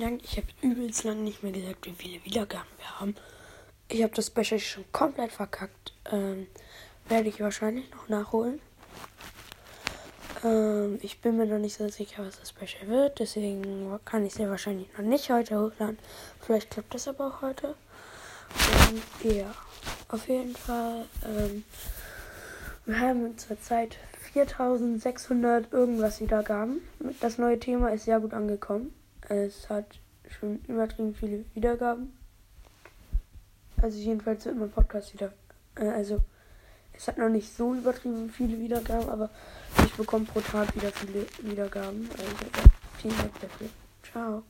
Dank. Ich habe übelst lang nicht mehr gesagt, wie viele Wiedergaben wir haben. Ich habe das Special schon komplett verkackt. Ähm, werde ich wahrscheinlich noch nachholen. Ähm, ich bin mir noch nicht so sicher, was das Special wird. Deswegen kann ich es ja wahrscheinlich noch nicht heute hochladen. Vielleicht klappt das aber auch heute. Und ja, auf jeden Fall. Ähm, wir haben zurzeit 4600 irgendwas Wiedergaben. Das neue Thema ist sehr gut angekommen. Es hat schon übertrieben viele Wiedergaben. Also jedenfalls wird mein Podcast wieder. Äh, also es hat noch nicht so übertrieben viele Wiedergaben, aber ich bekomme pro Tag wieder viele Wiedergaben. Also ja, vielen Dank dafür. Ciao.